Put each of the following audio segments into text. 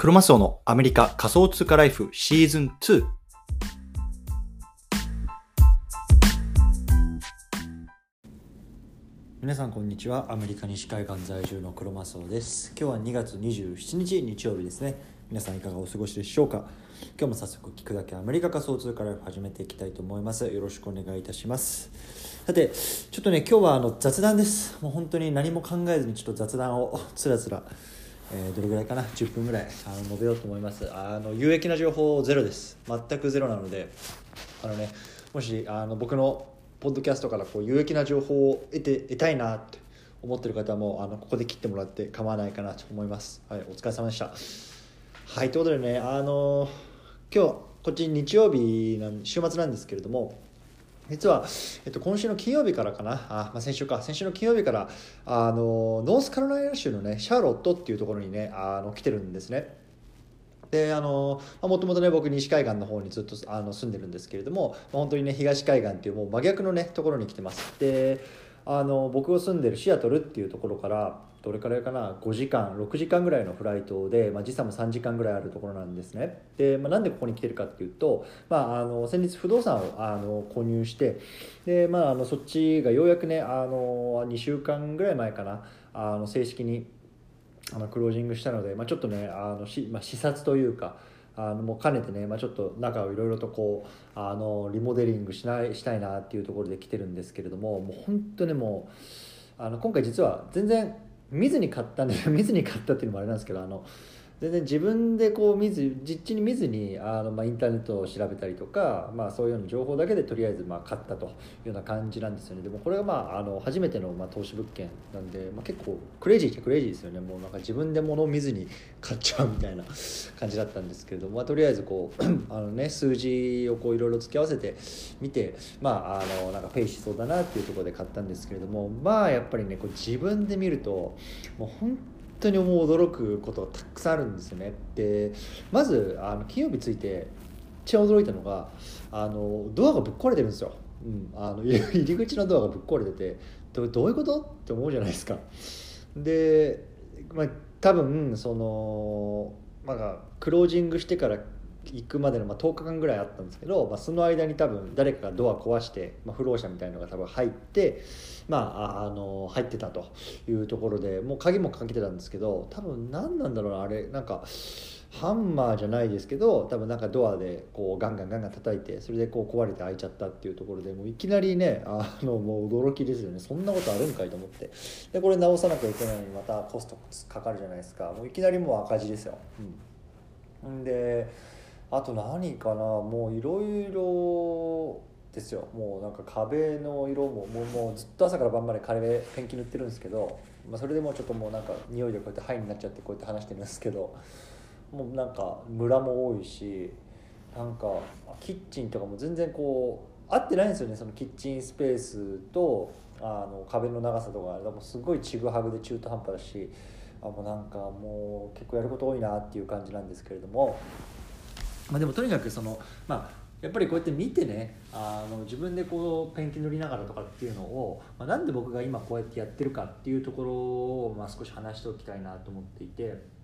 クロマスオのアメリカ仮想通貨ライフシーズン2。皆さんこんにちは。アメリカ西海岸在住のクロマスオです。今日は2月27日日曜日ですね。皆さんいかがお過ごしでしょうか？今日も早速聞くだけアメリカ仮想通貨ライフ始めていきたいと思います。よろしくお願いいたします。さて、ちょっとね、今日はあの雑談です。もう本当に何も考えずにちょっと雑談をつらつらえーどれぐらいかな？10分ぐらいあの述べようと思います。あの有益な情報ゼロです。全くゼロなのであのねもしあの僕のポッドキャストからこう有益な情報を得て得たいなって思ってる方もあのここで切ってもらって構わないかなと思います。はいお疲れ様でした。はいということでねあの今日こっち日曜日なん週末なんですけれども実は、えっと、今週の金曜日からかな。あ、まあ、先週か。先週の金曜日からあのノースカロライナ州のねシャーロットっていうところにねあの来てるんですね。であのもともとね僕西海岸の方にずっとあの住んでるんですけれども、まあ、本当にね東海岸っていうもう真逆のねところに来てます。であの僕が住んでるシアトルっていうところからどれくらいかな？5時間6時間ぐらいのフライトで、まあ、時差も3時間ぐらいあるところなんですね。で、まあ、なんでここに来てるかっていうと、まあ、あの先日不動産をあの購入してで、まあ、あのそっちがようやくねあの2週間ぐらい前かなあの正式にあのクロージングしたので、まあ、ちょっとねあのし、まあ、視察というかあのもう兼ねてね、まあ、ちょっと中をいろいろとこうあのリモデリングしないしたいなっていうところで来てるんですけれどももう本当にもうあの今回実は全然見ずに買ったんで見ずに買ったっていうのもあれなんですけどあの全然自分でこう見ず実地に見ずにあの、まあ、インターネットを調べたりとか、まあ、そういうような情報だけでとりあえずまあ買ったというような感じなんですよね。でもこれがまああの初めてのまあ投資物件なんで、まあ、結構クレイジーっちゃクレイジーですよね。もうなんか自分で物を見ずに買っちゃうみたいな感じだったんですけれども、まあ、とりあえずこう あの、ね、数字をこういろいろ付け合わせて見てまああのなんかペイしそうだなっていうところで買ったんですけれどもまあやっぱりねこう自分で見るともう本当当にもう驚くことがたくさんあるんですよね。でまずあの金曜日ついて一番驚いたのがあのドアがぶっ壊れてるんですよ、うん、あの 入り口のドアがぶっ壊れててどどういうこと？って思うじゃないですか。で、まあ、多分そのまあクロージングしてから行くまでのま10日間ぐらいあったんですけど、まあ、その間に多分誰かがドア壊して、まあ、不老者みたいなのが多分入って、まあ、あの入ってたというところでもう鍵もかけてたんですけど多分何なんだろうなあれなんかハンマーじゃないですけど多分なんかドアでこうガンガンガンガン叩いてそれでこう壊れて開いちゃったっていうところでもういきなりねあのもう驚きですよね。そんなことあるんかいと思って。でこれ直さなきゃいけないのにまたコストかかるじゃないですか。もういきなりもう赤字ですよ、う、ん。であと何かなもういろいろですよもうなんか壁の色ももうもうずっと朝から晩まで壁ペンキ塗ってるんですけど、まあ、それでもうちょっともうなんか匂いでこうやって灰になっちゃってこうやって話してるんですけどもうなんかムラも多いしなんかキッチンとかも全然こう合ってないんですよねそのキッチンスペースとあの壁の長さとかでもすごいちぐはぐで中途半端だしあもうなんかもう結構やること多いなっていう感じなんですけれども。まあ、でもとにかくその、まあ、やっぱりこうやって見てねあの自分でこうペンキ塗りながらとかっていうのを、まあ、なんで僕が今こうやってやってるかっていうところを、まあ、少し話しておきたいなと思っていて。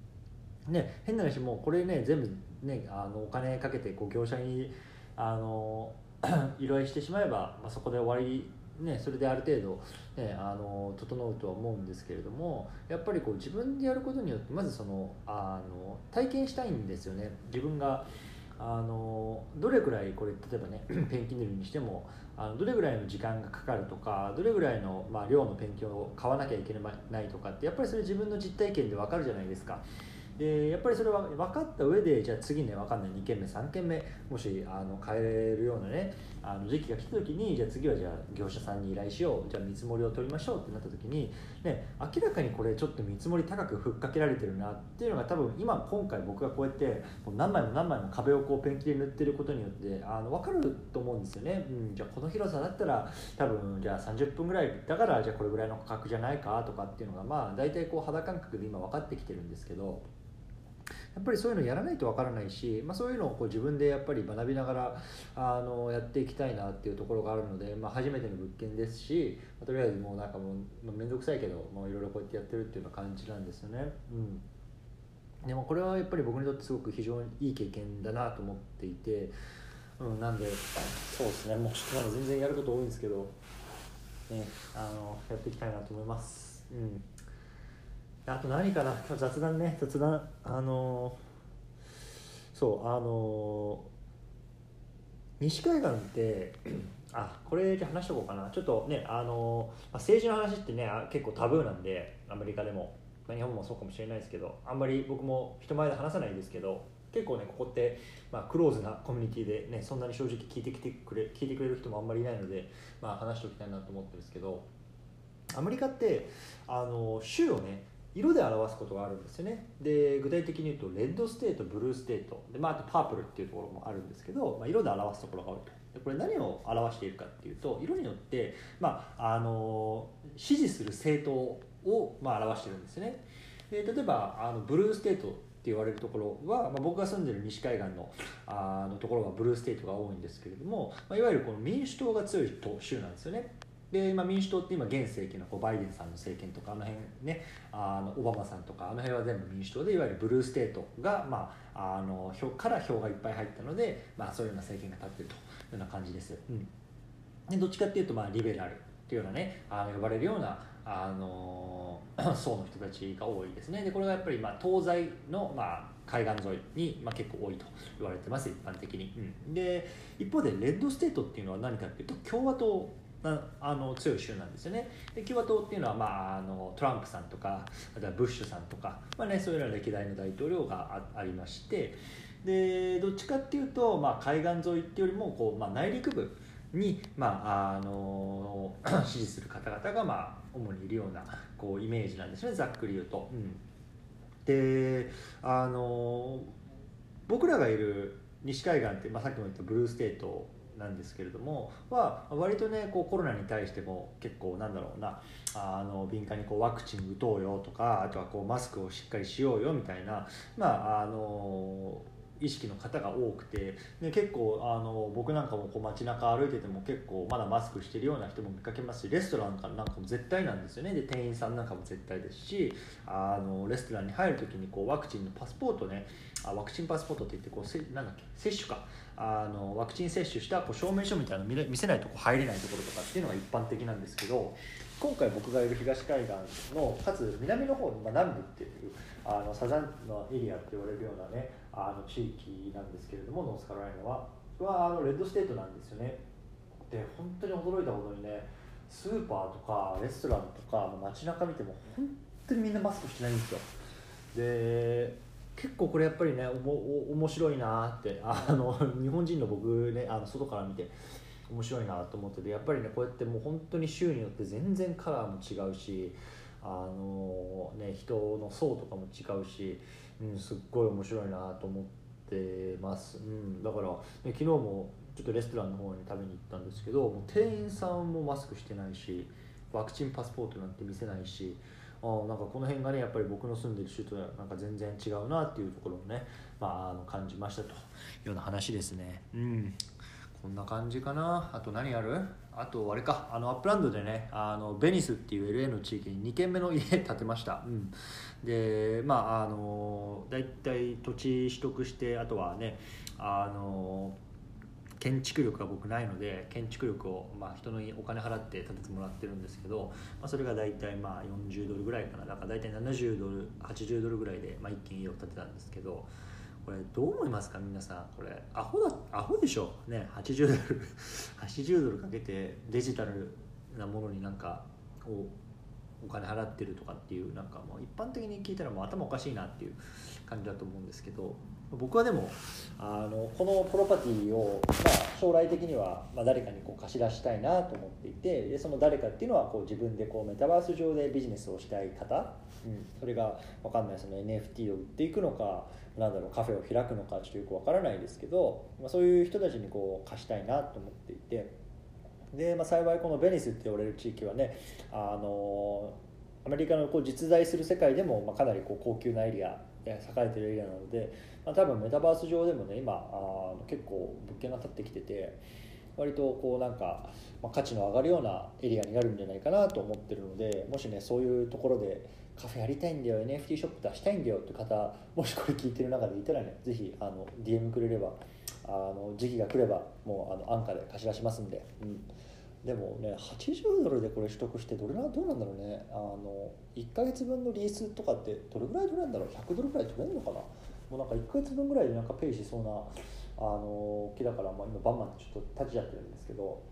ね、変な話もうこれね全部ねあのお金かけてこう業者にあの 依頼してしまえば、まあ、そこで終わりね、それである程度、ね、あの整うとは思うんですけれどもやっぱりこう自分でやることによってまずそのあの体験したいんですよね自分があのどれくらいこれ例えばね ペンキ塗りにしてもあのどれぐらいの時間がかかるとかどれぐらいの、まあ、量のペンキを買わなきゃいけないとかってやっぱりそれ自分の実体験で分かるじゃないですか。でやっぱりそれは分かった上でじゃあ次ね分かんない2軒目3軒目もしあの変えるようなねあの時期が来た時にじゃあ次はじゃあ業者さんに依頼しようじゃあ見積もりを取りましょうってなった時に、ね、明らかにこれちょっと見積もり高くふっかけられてるなっていうのが多分今今回僕がこうやってもう何枚も何枚も壁をこうペンキで塗ってることによってあの分かると思うんですよね、うん、じゃあこの広さだったら多分じゃあ30分ぐらいだからじゃあこれぐらいの価格じゃないかとかっていうのがまあ大体こう肌感覚で今分かってきてるんですけど。やっぱりそういうのやらないとわからないし、まあ、そういうのをこう自分でやっぱり学びながらあのやっていきたいなっていうところがあるので、まあ、初めての物件ですし、まあ、とりあえずもうなんかもう面倒くさいけどいろいろこうやってやってるっていうような感じなんですよね。うんでもこれはやっぱり僕にとってすごく非常にいい経験だなと思っていて、うん、なんでそうですねもうちょっとまだ全然やること多いんですけど、ね、あのやっていきたいなと思います。うんあと何かな？今日雑談ね。雑談。あのそうあの西海岸ってあこれじゃ話しとこうかな。ちょっとねあの政治の話ってね結構タブーなんでアメリカでも、まあ、日本もそうかもしれないですけどあんまり僕も人前で話さないですけど結構ねここって、まあ、クローズなコミュニティでねそんなに正直聞いてきてくれ聞いてくれる人もあんまりいないので、まあ、話しておきたいなと思ってるんですけどアメリカってあの州をね色で表すことがあるんですよね。で具体的に言うと red state blue state。で、まあ、あとパープルっていうところもあるんですけど、まあ、色で表すところがあるとでこれ何を表しているかっていうと色によって、まあ、あの支持する政党を、まあ、表してるんですね。で例えばあのブルーステートって言われるところは、まあ、僕が住んでる西海岸のあのところはブルーステートが多いんですけれども、まあ、いわゆるこの民主党が強い州なんですよね。で、まあ、民主党って今現政権のこうバイデンさんの政権とかあの辺ねあのオバマさんとかあの辺は全部民主党でいわゆるブルーステートが、まあ、あの票から票がいっぱい入ったので、まあ、そういうような政権が立ってるというような感じです、うん、でどっちかっていうと、まあ、リベラルっていうようなねあの呼ばれるようなあの 層の人たちが多いですね。でこれがやっぱり、まあ、東西の、まあ、海岸沿いに、まあ、結構多いと言われてます一般的に、うん、で一方で red state っていうのは何かっていうと共和党あの強い州なんですよねで共和党っていうのは、まあ、あのトランプさんとかあとはブッシュさんとか、まあね、そういうような歴代の大統領がありましてでどっちかっていうと、まあ、海岸沿いっていうよりもこう、まあ、内陸部に、まあ、あの支持する方々が、まあ、主にいるようなこうイメージなんですねざっくり言うと。うん、であの僕らがいる西海岸って、まあ、さっきも言ったブルーステートなんですけれどもは割とねこうコロナに対しても結構なんだろうなあの敏感にこうワクチン打とうよとかあとはこうマスクをしっかりしようよみたいなまああの意識の方が多くてで結構あの僕なんかもこう街中歩いてても結構まだマスクしてるような人も見かけますしレストランなんかも絶対なんですよね。で店員さんなんかも絶対ですしあのレストランに入る時にこうワクチンのパスポートねあワクチンパスポートって言ってこうせなんだっけ接種か。あのワクチン接種したこう証明書みたいなの見せないとこ入れないところとかっていうのが一般的なんですけど今回僕がいる東海岸のかつ南の方の、まあ、南部っていうあの southern のエリアって言われるようなねあの地域なんですけれどもノースカロライナは。はあの red state なんですよね。で本当に驚いたことにねスーパーとかレストランとか街中見ても本当にみんなマスクしてないんですよ。で結構これやっぱりねおも面白いなってあの日本人の僕ねあの外から見て面白いなと思っててやっぱりねこうやってもう本当に州によって全然カラーも違うしあのね人の層とかも違うし、うん、すっごい面白いなと思ってます、うん、だから、ね、昨日もちょっとレストランの方に食べに行ったんですけどもう店員さんもマスクしてないしワクチンパスポートなんて見せないしあなんかこの辺がねやっぱり僕の住んでる州となんか全然違うなっていうところをね、まあ、あの感じましたというような話ですね。うん。こんな感じかな。あと何ある？あとあれか。あのアップランドでねあのベニスっていう LA の地域に2軒目の家建てました、うん、でまああの大体土地取得してあとはねあの建築力が僕ないので建築力を、まあ、人のお金払って建ててもらってるんですけど、まあ、それが大体まあ40ドルぐらいかな。だから大体70ドル80ドルぐらいで、まあ、一軒家を建てたんですけどこれどう思いますか皆さん。これアホだアホでしょね80ドル80ドルかけてデジタルなものになんかをお金払ってるとかっていうなんかもう一般的に聞いたらもう頭おかしいなっていう感じだと思うんですけど僕はでもあのこのプロパティを、まあ、将来的には、ま、誰かにこう貸し出したいなと思っていてでその誰かっていうのはこう自分でこうメタバース上でビジネスをしたい方、うん、それが分かんないその NFT を売っていくのかなんだろうカフェを開くのかちょっとよく分からないですけど、まあ、そういう人たちにこう貸したいなと思っていてで、まあ、幸いこのベニスって言われる地域はねあのアメリカのこう実在する世界でも、まあ、かなりこう高級なエリア栄えてるエリアなので、まあ、多分メタバース上でもね今あ結構物件が建ってきてて割とこうなんか、まあ、価値の上がるようなエリアになるんじゃないかなと思ってるのでもしねそういうところでカフェやりたいんだよ NFT ショップ出したいんだよって方もしこれ聞いてる中でいたらねぜひあの DM くれればあの時期が来ればもうあの安価で貸し出しますんで、うん、でもね80ドルでこれ取得してどれなどうなんだろうね。あの1か月分のリースとかってどれぐらい取れるんだろう。100ドルぐらい取れるのかな。もうなんか1か月分ぐらいでなんかペイしそうなあの木だから、まあ、今バンバンちょっと立ちちゃってるんですけど、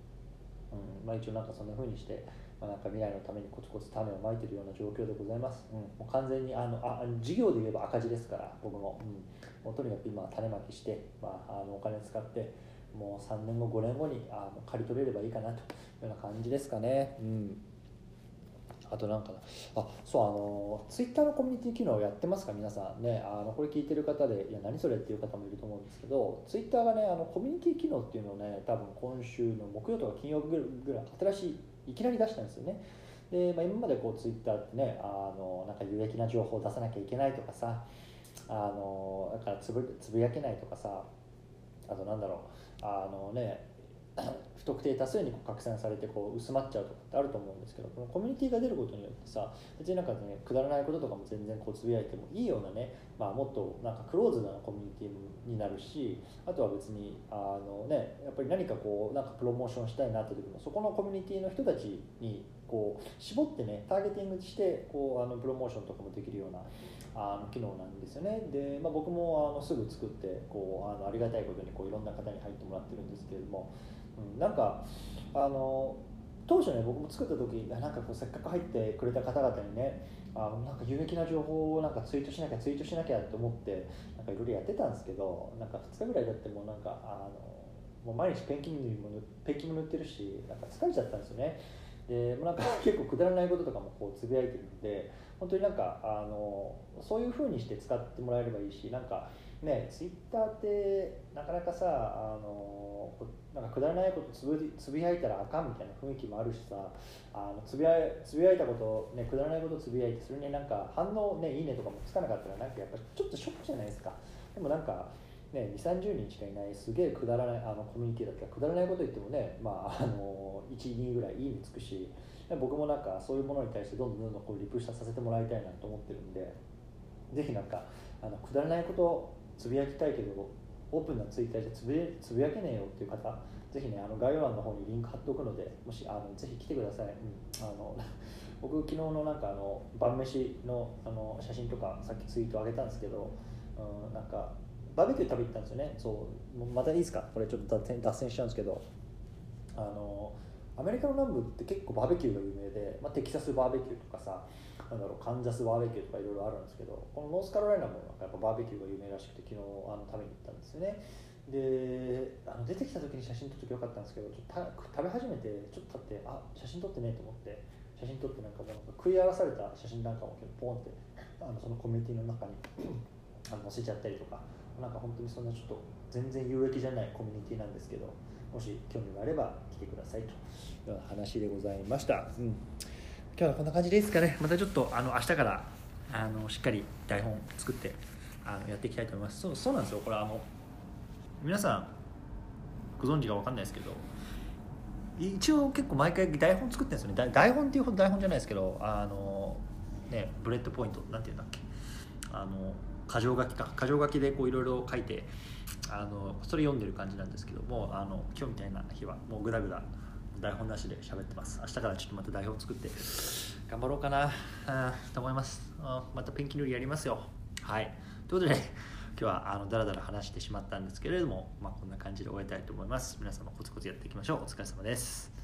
うんまあ、一応なんかそんな風にしてまあ、なんか未来のためにコツコツ種をまいてるような状況でございます、うん、もう完全にあのあ事業で言えば赤字ですから僕も,、うん、もうとにかく今種まきして、まあ、あのお金使ってもう3年後5年後にあの借り取れればいいかなというような感じですかね。うん。あとなんかあそうあのツイッターのコミュニティ機能やってますか？皆さん。ねあのこれ聞いてる方でいや何それっていう方もいると思うんですけどツイッターがねあのコミュニティ機能っていうのをね多分今週の木曜とか金曜日ぐらい新しいいきなり出したんですよね。で、まあ、今までこうツイッターってねあのなんか有益な情報を出さなきゃいけないとかさあのだからつぶつぶやけないとかさあとなんだろうあのね 不特定多数にこう拡散されてこう薄まっちゃうとかってあると思うんですけどこのコミュニティが出ることによってさ別になんかねくだらないこととかも全然こうつぶやいてもいいようなね、まあ、もっとなんかクローズなコミュニティになるしあとは別にあのねやっぱり何かこうなんかプロモーションしたいなって時もそこのコミュニティの人たちにこう絞ってねターゲティングしてこうあのプロモーションとかもできるようなあの機能なんですよね。で、まあ、僕もあのすぐ作ってこうあのありがたいことにこういろんな方に入ってもらってるんですけれどもうん、なんかあの当初ね僕も作った時なんかこうせっかく入ってくれた方々にねあのなんか有益な情報をなんかツイートしなきゃツイートしなきゃって思ってなんかいろいろやってたんですけどなんか2日ぐらいだってもうなんかあのもう毎日ペンキもペンキも塗ってるしなんか疲れちゃったんですよね。でなんか結構くだらないこととかもこうつぶやいてるので本当になんかあのそういうふうにして使ってもらえればいいしなんかねツイッターってなかなかさあのなんかくだらないことつぶつぶやいたらあかんみたいな雰囲気もあるしさあのつぶやつぶやいたこと、ね、くだらないことつぶやいてそれになんか反応、ね、いいねとかもつかなかったらなんかやっぱちょっとショックじゃないですか。でもなんかね、2 3 0人しかいないすげえくだらないあのコミュニティだったらくだらないこと言ってもね、まあ、あの12ぐらいいいねつくし僕もなんかそういうものに対してどんどんどんどんこうリプしたさせてもらいたいなと思ってるんでぜひなんかあのくだらないことつぶやきたいけどオープンなツイッターじゃつぶつぶやけねえよっていう方ぜひねあの概要欄の方にリンク貼っておくのでもしあのぜひ来てください、うん、あの 僕昨日のなんかあの晩飯のあの写真とかさっきツイート上げたんですけど、うん、なんかバーベキュー食べに行ったんですよね。そうまたいいですか？これちょっと脱線脱線しちゃうんですけど。あのアメリカの南部って結構バーベキューが有名で、まあ、テキサスバーベキューとかさなんだろうカンザスバーベキューとかいろいろあるんですけどこのノースカロライナもやっぱバーベキューが有名らしくて昨日あの食べに行ったんですよね。であの出てきた時に写真撮っときよかったんですけどちょっと食べ始めてちょっと経ってあ写真撮ってねと思って写真撮ってなんかもう食い荒らされた写真なんかもポンってあのそのコミュニティの中にあの載せちゃったりとか。なんか本当にそんなちょっと全然有益じゃないコミュニティなんですけどもし興味があれば来てくださいというような話でございました、うん、今日はこんな感じですかね。またちょっとあの明日からあのしっかり台本作ってあのやっていきたいと思います。そうそうなんですよ。これあの皆さんご存知か分かんないですけど一応結構毎回台本作ってるんですよね。台本っていうほど台本じゃないですけどあのね bullet point なんていうんだっけ。あの箇条書きか。箇条書きでこういろいろ書いてあのそれ読んでる感じなんですけどもあの今日みたいな日はもうグダグダ台本なしで喋ってます。明日からちょっとまた台本作って頑張ろうかな。と思います。またペンキ塗りやりますよ。はい。ということで今日はあのだらだら話してしまったんですけれども、まあ、こんな感じで終えたいと思います。皆様コツコツやっていきましょう。お疲れ様です。